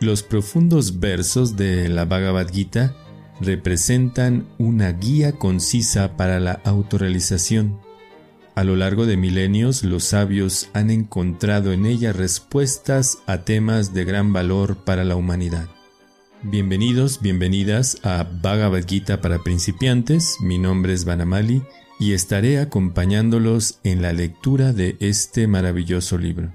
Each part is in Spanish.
Los profundos versos de la Bhagavad Gita representan una guía concisa para la autorrealización. A lo largo de milenios, los sabios han encontrado en ella respuestas a temas de gran valor para la humanidad. Bienvenidos, bienvenidas a Bhagavad Gita para principiantes. Mi nombre es Vanamali y estaré acompañándolos en la lectura de este maravilloso libro.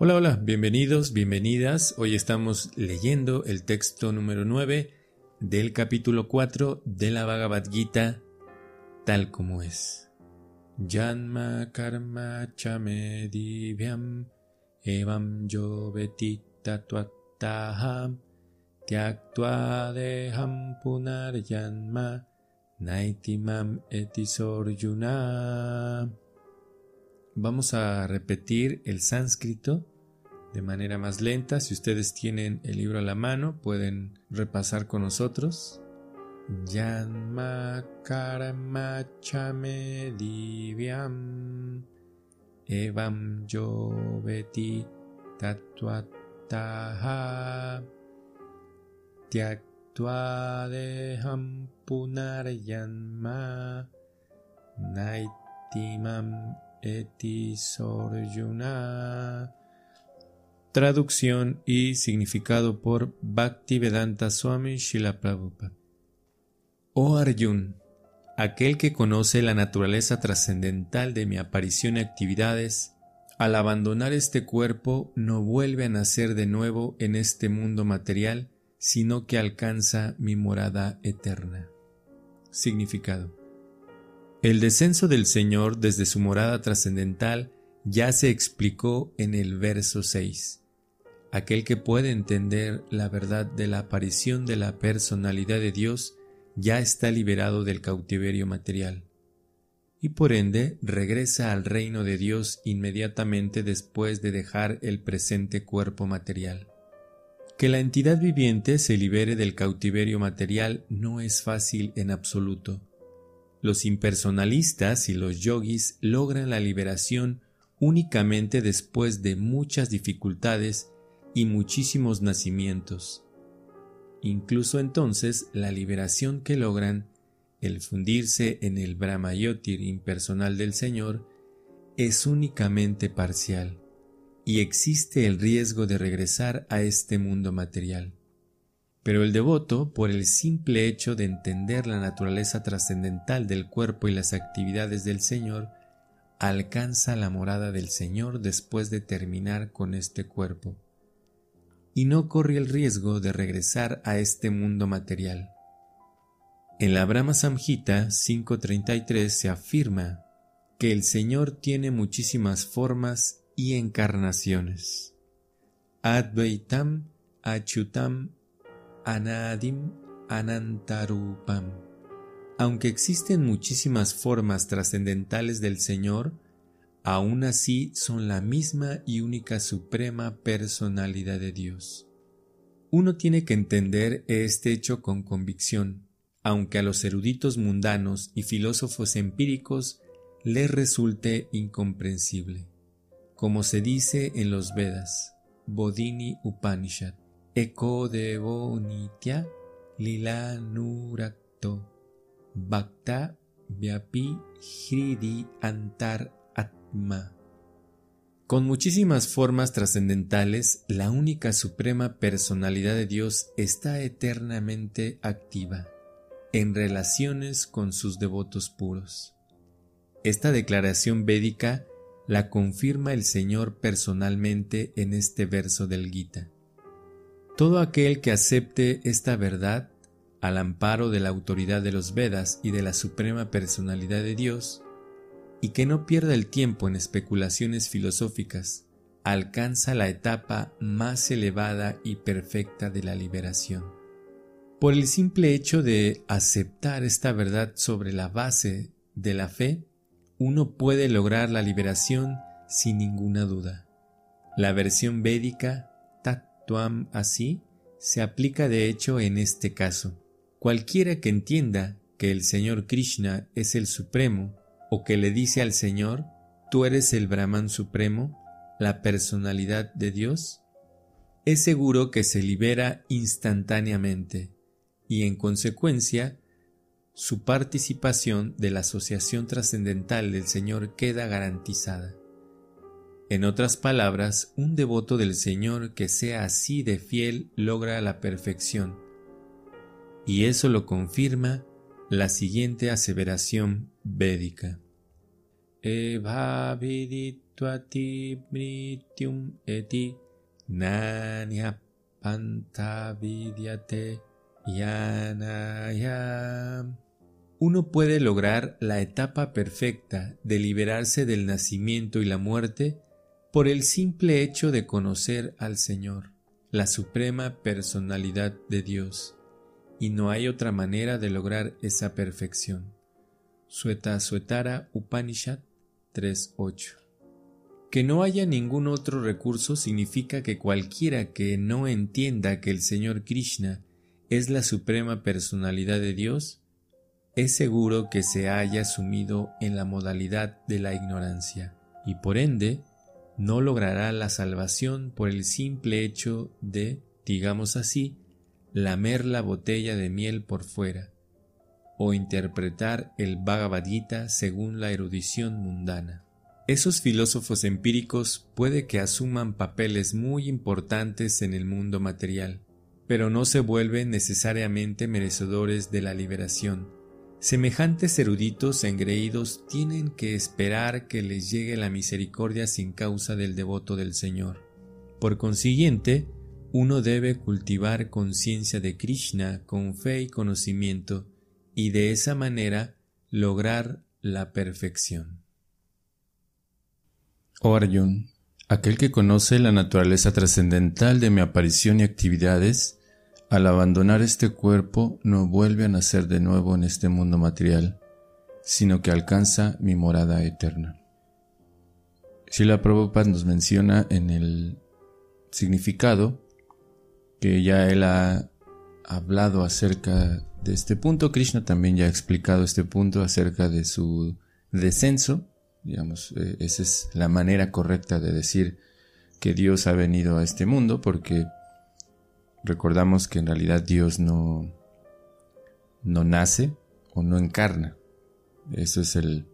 Hola, hola, bienvenidos, bienvenidas. Hoy estamos leyendo el texto número 9 del capítulo 4 de la Bhagavad Gita, tal como es. Janma karma chame divyam evam yo tatuataham tyaktua deham punar yanma naitimam etisoryuna. Vamos a repetir el sánscrito de manera más lenta. Si ustedes tienen el libro a la mano, pueden repasar con nosotros. Yanma karma chame divyam evam yo veti tatuataha tyaktua deham yanma naitimam Etisorjuna. Traducción y significado por Bhaktivedanta Swami Shila. Oh Arjun, aquel que conoce la naturaleza trascendental de mi aparición y actividades, al abandonar este cuerpo no vuelve a nacer de nuevo en este mundo material, sino que alcanza mi morada eterna. Significado. El descenso del Señor desde su morada trascendental ya se explicó en el verso 6. Aquel que puede entender la verdad de la aparición de la personalidad de Dios ya está liberado del cautiverio material y por ende regresa al reino de Dios inmediatamente después de dejar el presente cuerpo material. Que la entidad viviente se libere del cautiverio material no es fácil en absoluto los impersonalistas y los yogis logran la liberación únicamente después de muchas dificultades y muchísimos nacimientos. Incluso entonces la liberación que logran, el fundirse en el Brahmayotir impersonal del Señor, es únicamente parcial, y existe el riesgo de regresar a este mundo material. Pero el devoto, por el simple hecho de entender la naturaleza trascendental del cuerpo y las actividades del Señor, alcanza la morada del Señor después de terminar con este cuerpo, y no corre el riesgo de regresar a este mundo material. En la Brahma Samhita 5.33 se afirma que el Señor tiene muchísimas formas y encarnaciones. Advaitam Achutam Anadim Anantarupam. Aunque existen muchísimas formas trascendentales del Señor, aún así son la misma y única suprema personalidad de Dios. Uno tiene que entender este hecho con convicción, aunque a los eruditos mundanos y filósofos empíricos les resulte incomprensible. Como se dice en los Vedas, Bodhini Upanishad. Eko Devo Nitya Lila Nurakto Bhakta Vyapi Antar Atma. Con muchísimas formas trascendentales, la única suprema personalidad de Dios está eternamente activa, en relaciones con sus devotos puros. Esta declaración védica la confirma el Señor personalmente en este verso del Gita. Todo aquel que acepte esta verdad, al amparo de la autoridad de los Vedas y de la suprema personalidad de Dios, y que no pierda el tiempo en especulaciones filosóficas, alcanza la etapa más elevada y perfecta de la liberación. Por el simple hecho de aceptar esta verdad sobre la base de la fe, uno puede lograr la liberación sin ninguna duda. La versión védica Tatuam así se aplica de hecho en este caso. Cualquiera que entienda que el Señor Krishna es el Supremo o que le dice al Señor, tú eres el Brahman Supremo, la personalidad de Dios, es seguro que se libera instantáneamente y en consecuencia su participación de la asociación trascendental del Señor queda garantizada. En otras palabras, un devoto del Señor que sea así de fiel logra la perfección. Y eso lo confirma la siguiente aseveración védica. eti Nanya Yanayam. Uno puede lograr la etapa perfecta de liberarse del nacimiento y la muerte por el simple hecho de conocer al Señor, la suprema personalidad de Dios, y no hay otra manera de lograr esa perfección. Sueta Suetara Upanishad 3.8 que no haya ningún otro recurso significa que cualquiera que no entienda que el Señor Krishna es la suprema personalidad de Dios, es seguro que se haya sumido en la modalidad de la ignorancia y por ende no logrará la salvación por el simple hecho de, digamos así, lamer la botella de miel por fuera o interpretar el Bhagavad Gita según la erudición mundana. Esos filósofos empíricos puede que asuman papeles muy importantes en el mundo material, pero no se vuelven necesariamente merecedores de la liberación. Semejantes eruditos engreídos tienen que esperar que les llegue la misericordia sin causa del devoto del Señor. Por consiguiente, uno debe cultivar conciencia de Krishna con fe y conocimiento, y de esa manera lograr la perfección. Oh Arjun, aquel que conoce la naturaleza trascendental de mi aparición y actividades, al abandonar este cuerpo no vuelve a nacer de nuevo en este mundo material, sino que alcanza mi morada eterna. Srila Prabhupada nos menciona en el significado que ya él ha hablado acerca de este punto. Krishna también ya ha explicado este punto acerca de su descenso Digamos, eh, esa es la manera correcta de decir que Dios ha venido a este mundo porque recordamos que en realidad Dios no, no nace o no encarna. Eso es el,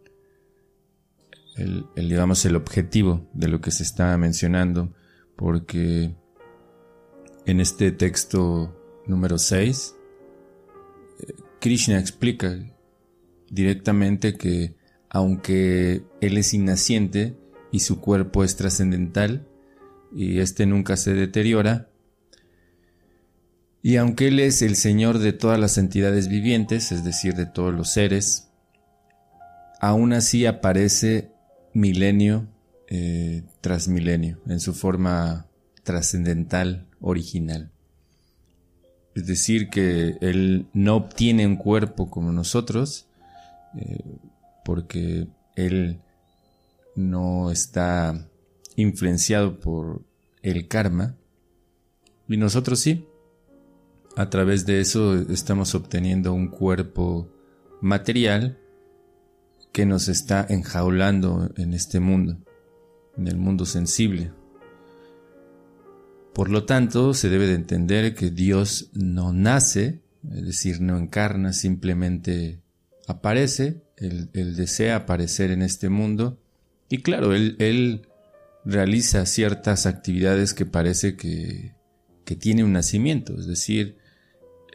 el, digamos, el objetivo de lo que se está mencionando porque en este texto número 6 eh, Krishna explica directamente que aunque él es innaciente y su cuerpo es trascendental y éste nunca se deteriora, y aunque él es el Señor de todas las entidades vivientes, es decir, de todos los seres, aún así aparece milenio eh, tras milenio en su forma trascendental original. Es decir, que él no obtiene un cuerpo como nosotros, eh, porque él no está influenciado por el karma y nosotros sí. A través de eso estamos obteniendo un cuerpo material que nos está enjaulando en este mundo, en el mundo sensible. Por lo tanto, se debe de entender que Dios no nace, es decir, no encarna, simplemente aparece. Él, desea aparecer en este mundo. Y claro, él, realiza ciertas actividades que parece que, tiene un nacimiento, es decir,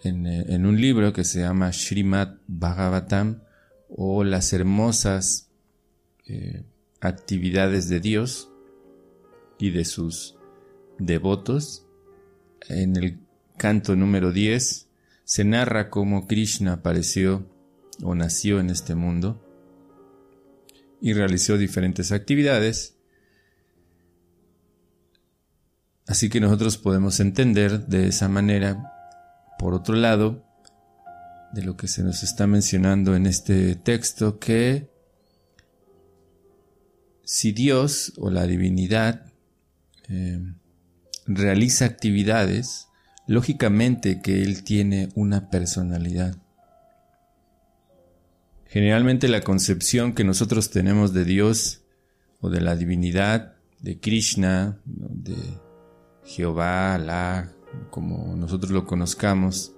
en, un libro que se llama Srimad Bhagavatam o las hermosas eh, actividades de Dios y de sus devotos, en el canto número 10 se narra cómo Krishna apareció o nació en este mundo y realizó diferentes actividades. Así que nosotros podemos entender de esa manera, por otro lado, de lo que se nos está mencionando en este texto, que si Dios o la divinidad eh, realiza actividades, lógicamente que Él tiene una personalidad. Generalmente la concepción que nosotros tenemos de Dios o de la divinidad, de Krishna, de Jehová, Alá, como nosotros lo conozcamos,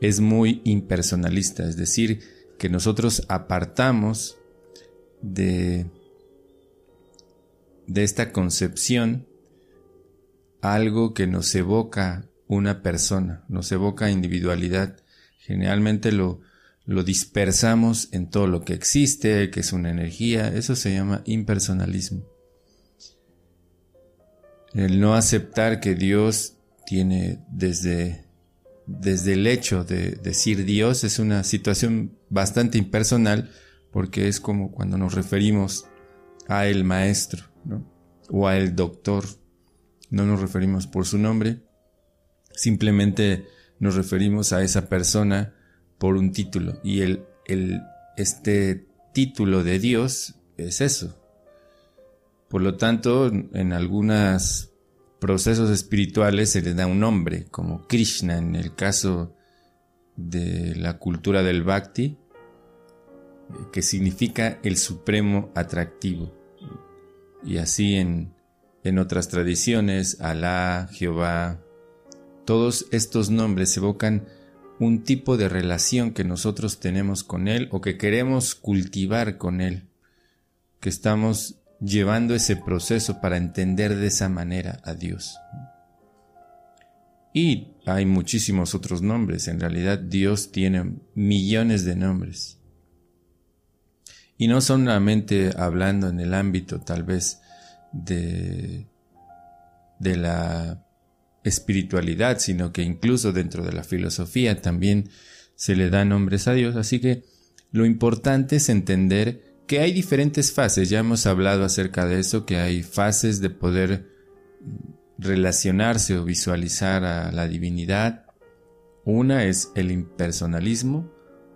es muy impersonalista, es decir, que nosotros apartamos de de esta concepción algo que nos evoca una persona, nos evoca individualidad. Generalmente lo, lo dispersamos en todo lo que existe, que es una energía, eso se llama impersonalismo. El no aceptar que Dios tiene desde, desde el hecho de decir Dios es una situación bastante impersonal porque es como cuando nos referimos a el maestro o a el doctor. No nos referimos por su nombre, simplemente nos referimos a esa persona por un título. Y el, el, este título de Dios es eso. Por lo tanto, en algunos procesos espirituales se le da un nombre, como Krishna en el caso de la cultura del Bhakti, que significa el supremo atractivo y así en, en otras tradiciones, Alá, Jehová, todos estos nombres evocan un tipo de relación que nosotros tenemos con Él o que queremos cultivar con Él, que estamos llevando ese proceso para entender de esa manera a Dios. Y hay muchísimos otros nombres, en realidad Dios tiene millones de nombres. Y no solamente hablando en el ámbito tal vez de, de la espiritualidad, sino que incluso dentro de la filosofía también se le da nombres a Dios. Así que lo importante es entender que hay diferentes fases, ya hemos hablado acerca de eso, que hay fases de poder relacionarse o visualizar a la divinidad. Una es el impersonalismo,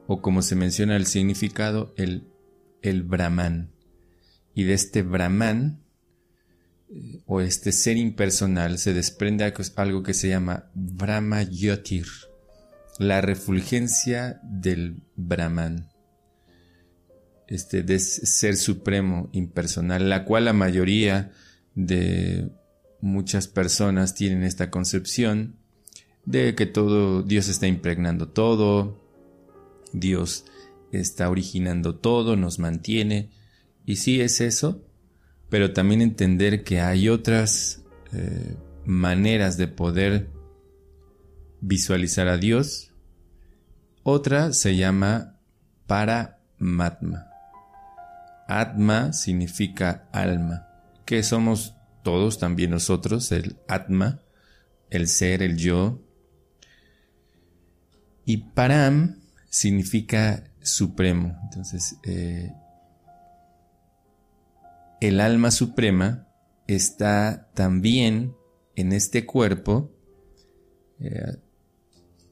o como se menciona el significado, el el Brahman. Y de este Brahman, o este ser impersonal, se desprende algo que se llama Brahma Yotir, la refulgencia del Brahman. Este de ser supremo impersonal, la cual la mayoría de muchas personas tienen esta concepción de que todo Dios está impregnando todo, Dios está originando todo, nos mantiene. Y sí es eso, pero también entender que hay otras eh, maneras de poder visualizar a Dios. Otra se llama Paramatma. Atma significa alma, que somos todos, también nosotros, el Atma, el ser, el yo. Y Param significa supremo. Entonces, eh, el alma suprema está también en este cuerpo. Eh,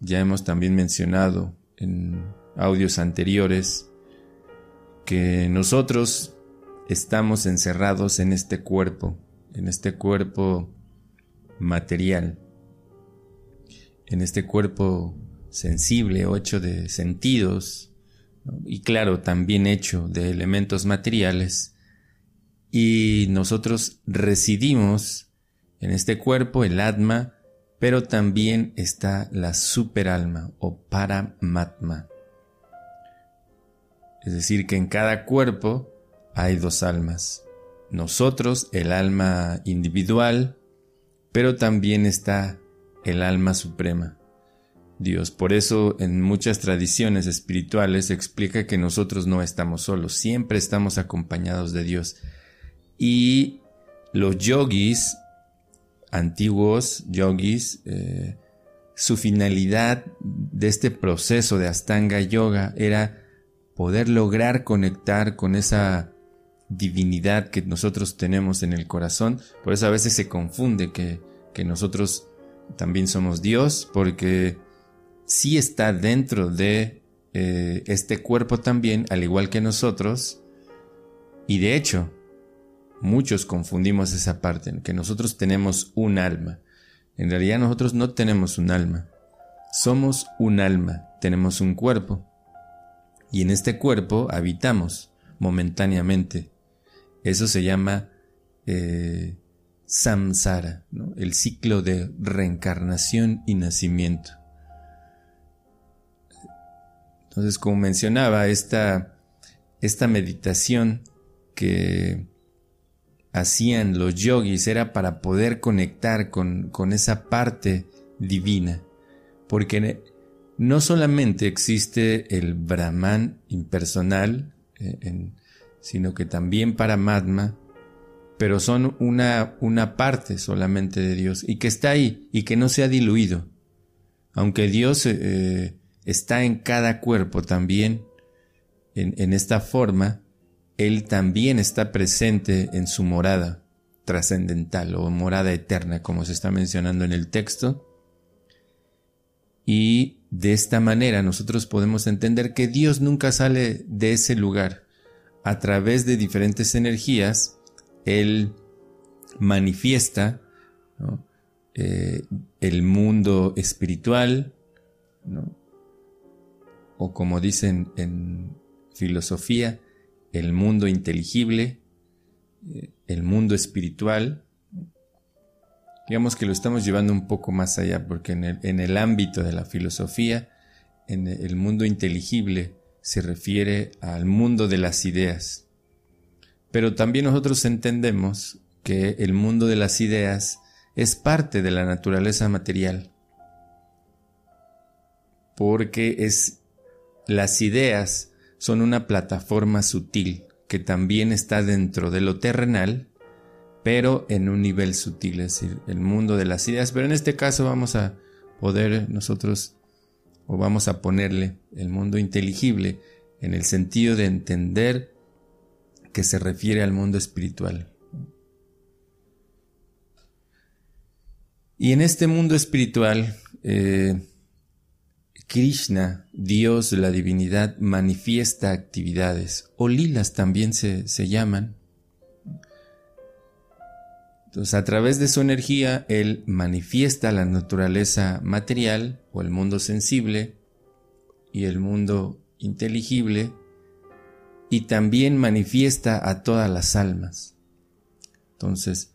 ya hemos también mencionado en audios anteriores que nosotros estamos encerrados en este cuerpo, en este cuerpo material, en este cuerpo sensible o hecho de sentidos, y claro, también hecho de elementos materiales, y nosotros residimos en este cuerpo, el Atma, pero también está la superalma o Paramatma. Es decir, que en cada cuerpo hay dos almas. Nosotros, el alma individual, pero también está el alma suprema. Dios. Por eso en muchas tradiciones espirituales explica que nosotros no estamos solos, siempre estamos acompañados de Dios. Y los yogis, antiguos yogis, eh, su finalidad de este proceso de Astanga Yoga era poder lograr conectar con esa divinidad que nosotros tenemos en el corazón. Por eso a veces se confunde que, que nosotros también somos Dios, porque sí está dentro de eh, este cuerpo también, al igual que nosotros, y de hecho, muchos confundimos esa parte, en que nosotros tenemos un alma. En realidad nosotros no tenemos un alma. Somos un alma, tenemos un cuerpo. Y en este cuerpo habitamos momentáneamente. Eso se llama eh, samsara, el ciclo de reencarnación y nacimiento. Entonces, como mencionaba, esta, esta meditación que hacían los yogis era para poder conectar con, esa parte divina, porque no solamente existe el Brahman impersonal, eh, sino que también para Paramatma, pero son una, una parte solamente de Dios y que está ahí y que no se ha diluido. Aunque Dios eh, está en cada cuerpo también, en, en esta forma, Él también está presente en su morada trascendental o morada eterna, como se está mencionando en el texto. Y de esta manera nosotros podemos entender que Dios nunca sale de ese lugar. A través de diferentes energías, Él manifiesta eh, el mundo espiritual, o como dicen en filosofía, el mundo inteligible, eh, el mundo espiritual. Digamos que lo estamos llevando un poco más allá, porque en el, en el ámbito de la filosofía, en el mundo inteligible se refiere al mundo de las ideas. Pero también nosotros entendemos que el mundo de las ideas es parte de la naturaleza material, porque es las ideas son una plataforma sutil que también está dentro de lo terrenal, pero en un nivel sutil, es decir, el mundo de las ideas. Pero en este caso vamos a poder nosotros, o vamos a ponerle el mundo inteligible en el sentido de entender que se refiere al mundo espiritual. Y en este mundo espiritual, eh, Krishna, Dios, la divinidad, manifiesta actividades, o lilas también se, llaman. Entonces, a través de su energía, Él manifiesta la naturaleza material o el mundo sensible y el mundo inteligible, y también manifiesta a todas las almas. Entonces,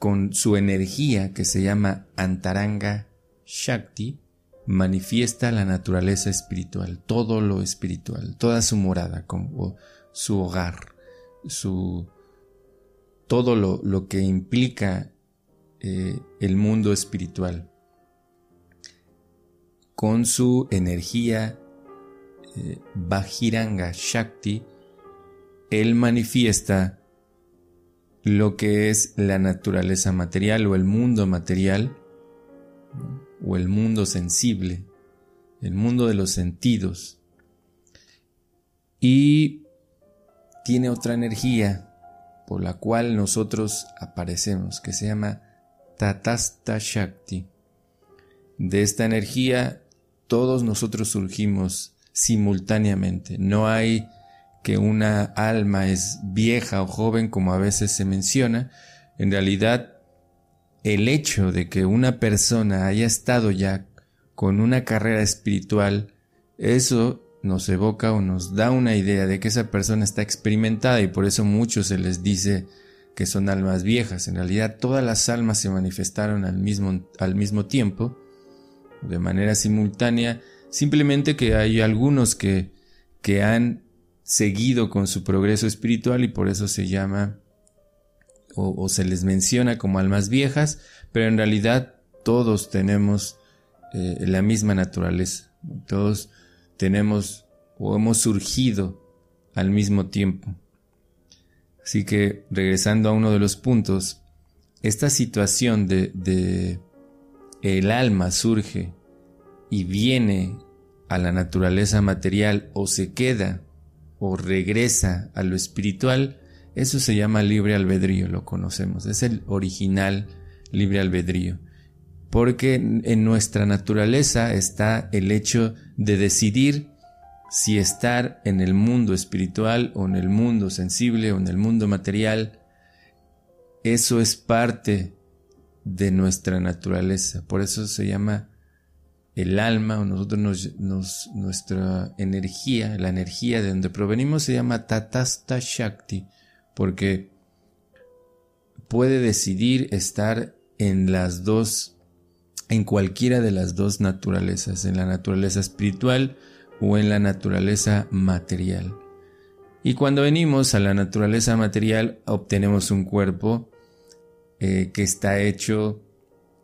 con su energía que se llama Antaranga Shakti, manifiesta la naturaleza espiritual, todo lo espiritual, toda su morada, como su hogar, su, todo lo, que implica eh, el mundo espiritual. Con su energía eh, Bajiranga Shakti, él manifiesta lo que es la naturaleza material o el mundo material o el mundo sensible, el mundo de los sentidos. Y tiene otra energía por la cual nosotros aparecemos, que se llama Tatasta Shakti. De esta energía todos nosotros surgimos simultáneamente. No hay que una alma es vieja o joven como a veces se menciona. En realidad el hecho de que una persona haya estado ya con una carrera espiritual, eso nos evoca o nos da una idea de que esa persona está experimentada y por eso muchos se les dice que son almas viejas. En realidad todas las almas se manifestaron al mismo, al mismo tiempo, de manera simultánea, simplemente que hay algunos que, que han seguido con su progreso espiritual y por eso se llama o, se les menciona como almas viejas, pero en realidad todos tenemos eh, la misma naturaleza, todos tenemos o hemos surgido al mismo tiempo. Así que regresando a uno de los puntos, esta situación de, de el alma surge y viene a la naturaleza material o se queda o regresa a lo espiritual, eso se llama libre albedrío, lo conocemos. Es el original libre albedrío. Porque en nuestra naturaleza está el hecho de decidir si estar en el mundo espiritual o en el mundo sensible o en el mundo material. eso es parte de nuestra naturaleza. Por eso se llama el alma o nosotros nuestra energía, la energía de donde provenimos se llama Tatasta Shakti, porque puede decidir estar en las dos, en cualquiera de las dos naturalezas, en la naturaleza espiritual o en la naturaleza material. Y cuando venimos a la naturaleza material obtenemos un cuerpo eh, que está hecho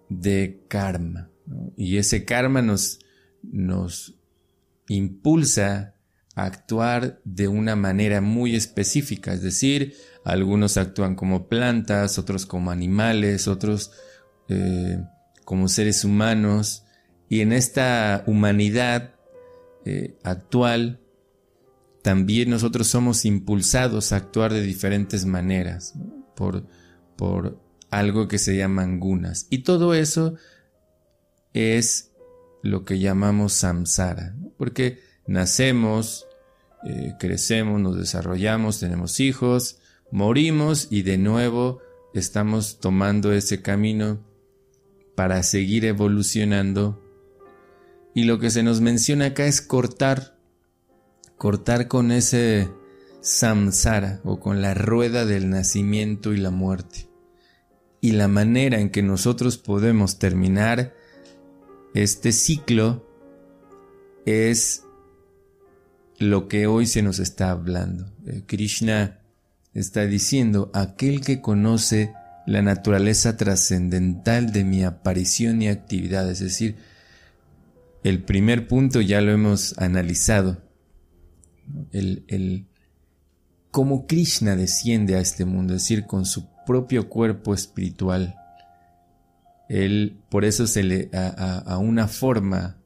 de karma. Y ese karma nos, nos impulsa actuar de una manera muy específica, es decir, algunos actúan como plantas, otros como animales, otros eh, como seres humanos, y en esta humanidad eh, actual también nosotros somos impulsados a actuar de diferentes maneras por, por algo que se llaman gunas. Y todo eso es lo que llamamos samsara, porque nacemos, eh, crecemos, nos desarrollamos, tenemos hijos, morimos y de nuevo estamos tomando ese camino para seguir evolucionando. Y lo que se nos menciona acá es cortar, cortar con ese samsara o con la rueda del nacimiento y la muerte. Y la manera en que nosotros podemos terminar este ciclo es lo que hoy se nos está hablando. Eh, Krishna está diciendo, aquel que conoce la naturaleza trascendental de mi aparición y actividad, es decir, el primer punto ya lo hemos analizado, el, el cómo Krishna desciende a este mundo, es decir, con su propio cuerpo espiritual, él, por eso se le, a, una forma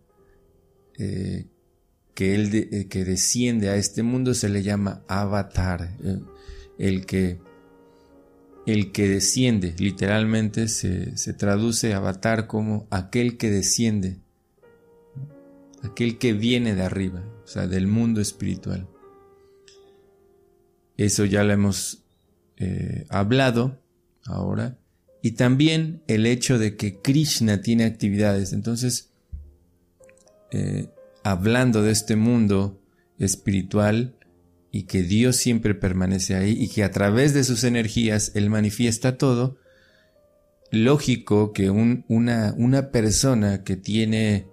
eh, que él eh, que desciende a este mundo se le llama avatar. Eh, el que, el que desciende, literalmente se, se traduce avatar como aquel que desciende, aquel que viene de arriba, o sea, del mundo espiritual. Eso ya lo hemos hablado ahora y también el hecho de que Krishna tiene actividades. Entonces, eh, hablando de este mundo espiritual y que Dios siempre permanece ahí y que a través de sus energías Él manifiesta todo, lógico que una, una persona que tiene,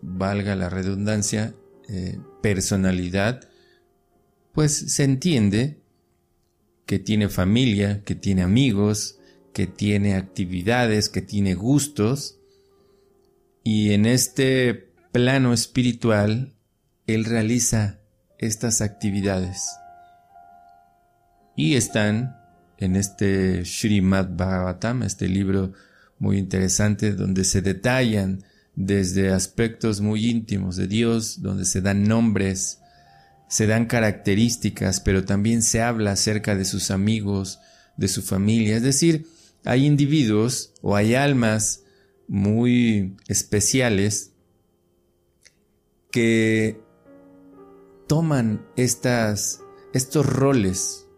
valga la redundancia, eh, personalidad, pues se entiende que tiene familia, que tiene amigos, que tiene actividades, que tiene gustos. Y en este plano espiritual, él realiza estas actividades. Y están en este Srimad Bhagavatam, este libro muy interesante donde se detallan desde aspectos muy íntimos de Dios, donde se dan nombres, se dan características, pero también se habla acerca de sus amigos, de su familia. Es decir, hay individuos o hay almas muy especiales que toman estas, estos roles,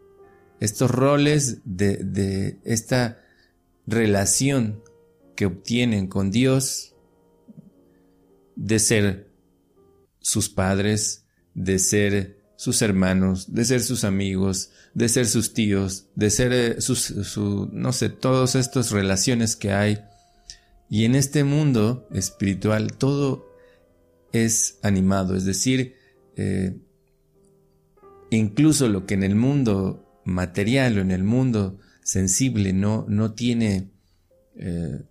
estos roles de, de esta relación que obtienen con Dios, de ser sus padres, de ser sus hermanos, de ser sus amigos, de ser sus tíos, de ser eh, sus, no sé, todas estas relaciones que hay. Y en este mundo espiritual todo es animado, es decir, eh, incluso lo que en el mundo material o en el mundo sensible no, no tiene eh,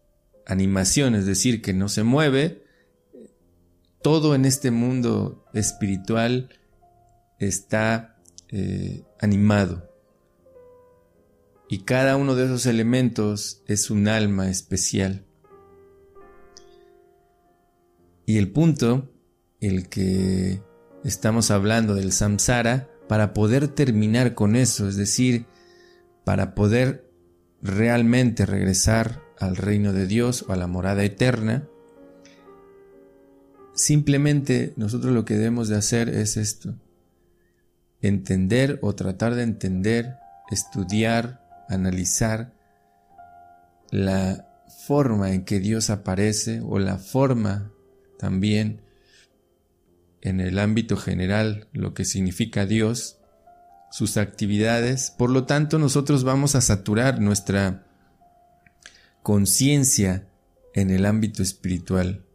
animación, es decir, que no se mueve, todo en este mundo espiritual está eh, animado. Y cada uno de esos elementos es un alma especial. Y el punto, el que estamos hablando del samsara, para poder terminar con eso, es decir, para poder realmente regresar al reino de Dios o a la morada eterna, Simplemente nosotros lo que debemos de hacer es esto, entender o tratar de entender, estudiar analizar la forma en que Dios aparece o la forma también en el ámbito general lo que significa Dios, sus actividades. Por lo tanto, nosotros vamos a saturar nuestra conciencia en el ámbito espiritual.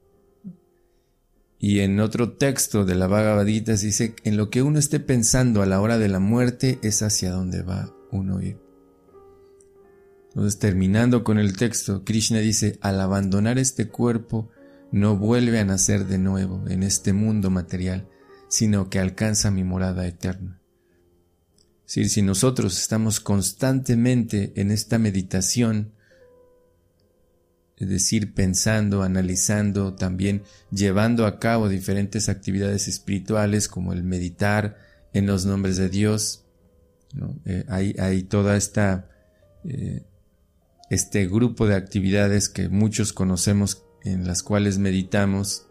Y en otro texto de la Bhagavad Gita dice, en lo que uno esté pensando a la hora de la muerte es hacia donde va uno ir. Entonces, terminando con el texto, Krishna dice, al abandonar este cuerpo, no vuelve a nacer de nuevo en este mundo material, sino que alcanza mi morada eterna. Si, si nosotros estamos constantemente en esta meditación, es decir, pensando, analizando, también llevando a cabo diferentes actividades espirituales como el meditar en los nombres de Dios. Eh, hay, toda esta, eh, este grupo de actividades que muchos conocemos en las cuales meditamos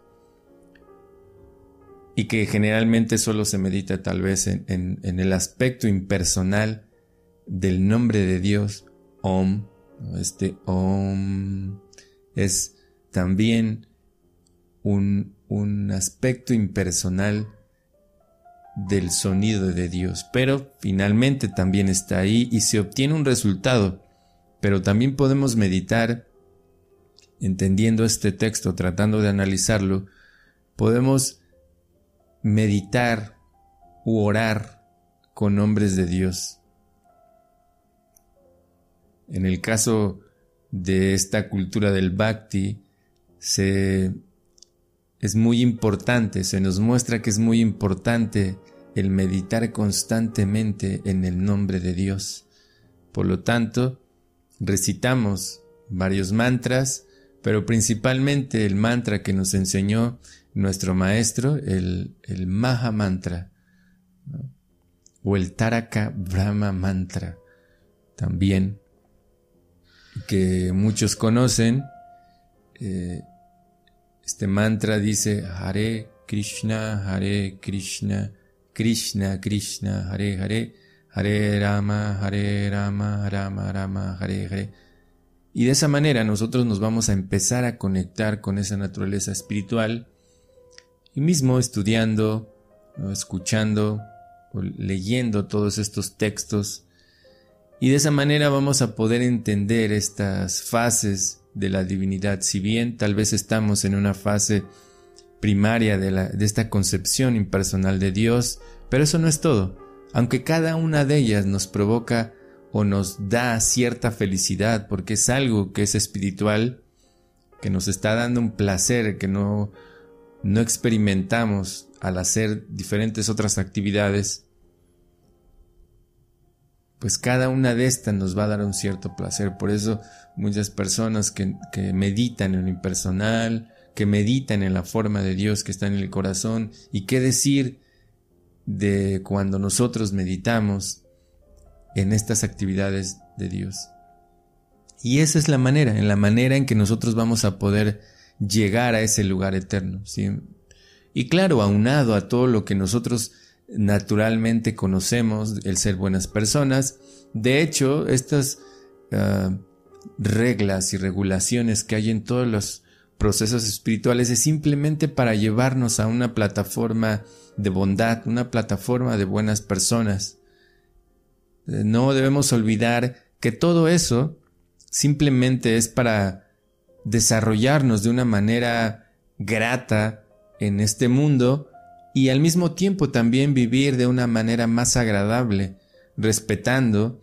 y que generalmente solo se medita tal vez en, en el aspecto impersonal del nombre de Dios, Om, este Om es también un, un aspecto impersonal del sonido de Dios, pero finalmente también está ahí y se obtiene un resultado. Pero también podemos meditar, entendiendo este texto, tratando de analizarlo, podemos meditar u orar con nombres de Dios. En el caso de esta cultura del bhakti se, es muy importante, se nos muestra que es muy importante el meditar constantemente en el nombre de Dios. Por lo tanto, recitamos varios mantras, pero principalmente el mantra que nos enseñó nuestro maestro, el, el Maha Mantra, o el Taraka Brahma Mantra, también que muchos conocen. Eh, este mantra dice Hare Krishna, Hare Krishna, Krishna Krishna, Hare Hare, Hare Rama, Hare Rama, Rama Rama, Hare Hare. Y de esa manera nosotros nos vamos a empezar a conectar con esa naturaleza espiritual y mismo estudiando, escuchando, o leyendo todos estos textos y de esa manera vamos a poder entender estas fases de la divinidad. Si bien tal vez estamos en una fase primaria de, esta concepción impersonal de Dios, pero eso no es todo. Aunque cada una de ellas nos provoca o nos da cierta felicidad, porque es algo que es espiritual, que nos está dando un placer que no, no experimentamos al hacer diferentes otras actividades, pues cada una de estas nos va a dar un cierto placer. Por eso muchas personas que, meditan en lo impersonal, que meditan en la forma de Dios que está en el corazón, y qué decir de cuando nosotros meditamos en estas actividades de Dios. Y esa es la manera, en la manera en que nosotros vamos a poder llegar a ese lugar eterno. Y claro, aunado a todo lo que nosotros naturalmente conocemos el ser buenas personas. De hecho, estas ah, reglas y regulaciones que hay en todos los procesos espirituales es simplemente para llevarnos a una plataforma de bondad, una plataforma de buenas personas. Eh, no debemos olvidar que todo eso simplemente es para desarrollarnos de una manera grata en este mundo y al mismo tiempo también vivir de una manera más agradable, respetando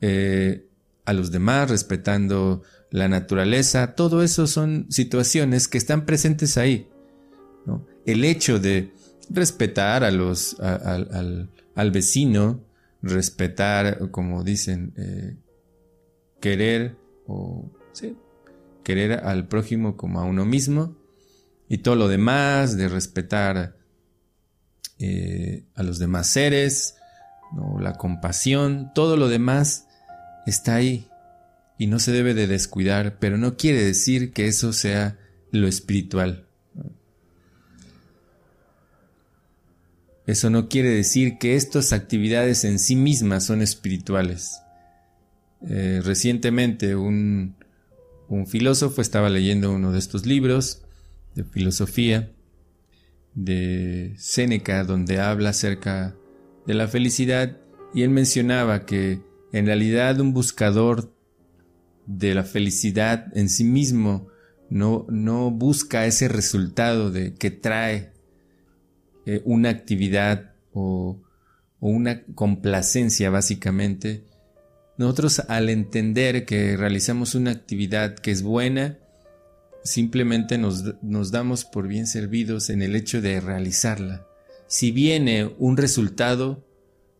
eh, a los demás, respetando la naturaleza, todo eso son situaciones que están presentes ahí. El hecho de respetar a los, al, vecino, respetar, como dicen, eh, querer o querer al prójimo como a uno mismo y todo lo demás, de respetar eh, a los demás seres, la compasión, todo lo demás está ahí y no se debe de descuidar, pero no quiere decir que eso sea lo espiritual. Eso no quiere decir que estas actividades en sí mismas son espirituales. Eh, recientemente un, un filósofo estaba leyendo uno de estos libros de filosofía de Séneca, donde habla acerca de la felicidad, y él mencionaba que en realidad un buscador de la felicidad en sí mismo no, no busca ese resultado de que trae eh, una actividad o, una complacencia básicamente. Nosotros al entender que realizamos una actividad que es buena, simplemente nos, nos, damos por bien servidos en el hecho de realizarla. Si viene un resultado,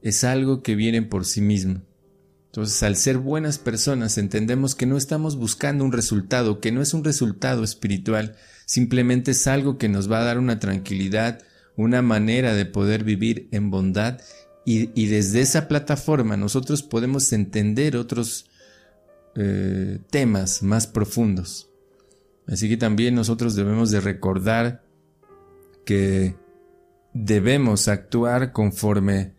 es algo que viene por sí mismo. Entonces, al ser buenas personas, entendemos que no estamos buscando un resultado, que no es un resultado espiritual, simplemente es algo que nos va a dar una tranquilidad, una manera de poder vivir en bondad y, desde esa plataforma nosotros podemos entender otros eh, temas más profundos. Así que también nosotros debemos de recordar que debemos actuar conforme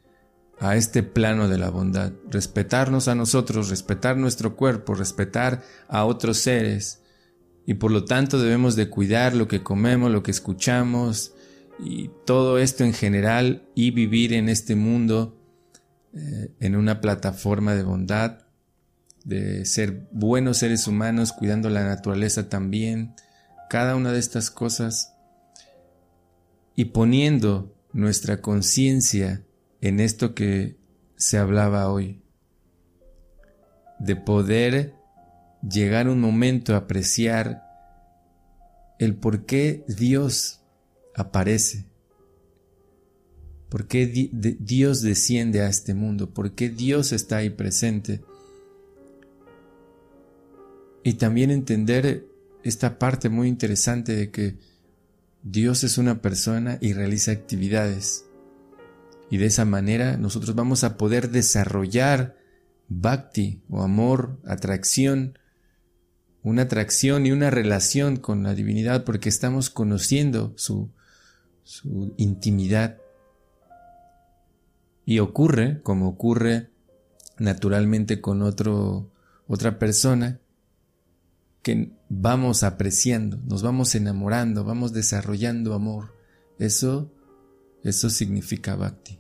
a este plano de la bondad, respetarnos a nosotros, respetar nuestro cuerpo, respetar a otros seres y por lo tanto debemos de cuidar lo que comemos, lo que escuchamos y todo esto en general y vivir en este mundo eh, en una plataforma de bondad, de ser buenos seres humanos, cuidando la naturaleza también, cada una de estas cosas y poniendo nuestra conciencia en esto que se hablaba hoy, de poder llegar un momento a apreciar el por qué Dios aparece, por qué Dios desciende a este mundo, por qué Dios está ahí presente. Y también entender esta parte muy interesante de que Dios es una persona y realiza actividades. Y de esa manera nosotros vamos a poder desarrollar bhakti o amor, atracción, una atracción y una relación con la divinidad porque estamos conociendo su, su intimidad. Y ocurre, como ocurre naturalmente con otro, otra persona, que vamos apreciando, nos vamos enamorando, vamos desarrollando amor. Eso eso significa bhakti.